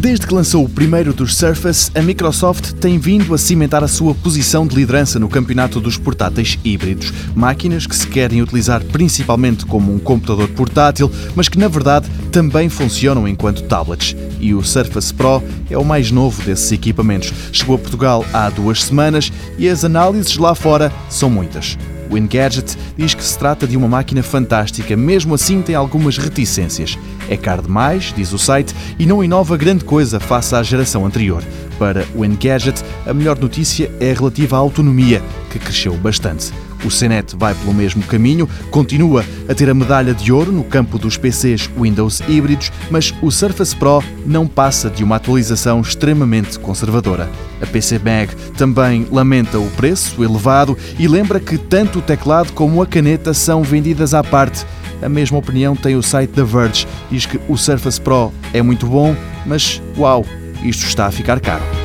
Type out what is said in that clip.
Desde que lançou o primeiro dos Surface, a Microsoft tem vindo a cimentar a sua posição de liderança no campeonato dos portáteis híbridos. Máquinas que se querem utilizar principalmente como um computador portátil, mas que na verdade também funcionam enquanto tablets. E o Surface Pro é o mais novo desses equipamentos. Chegou a Portugal há duas semanas e as análises lá fora são muitas. O Engadget diz que se trata de uma máquina fantástica, mesmo assim tem algumas reticências. É caro demais, diz o site, e não inova grande coisa face à geração anterior. Para o Engadget, a melhor notícia é relativa à autonomia, que cresceu bastante. O CNET vai pelo mesmo caminho, continua a ter a medalha de ouro no campo dos PCs Windows híbridos, mas o Surface Pro não passa de uma atualização extremamente conservadora. A PC Mag também lamenta o preço elevado e lembra que tanto o teclado como a caneta são vendidas à parte. A mesma opinião tem o site The Verge. Diz que o Surface Pro é muito bom, mas uau, isto está a ficar caro.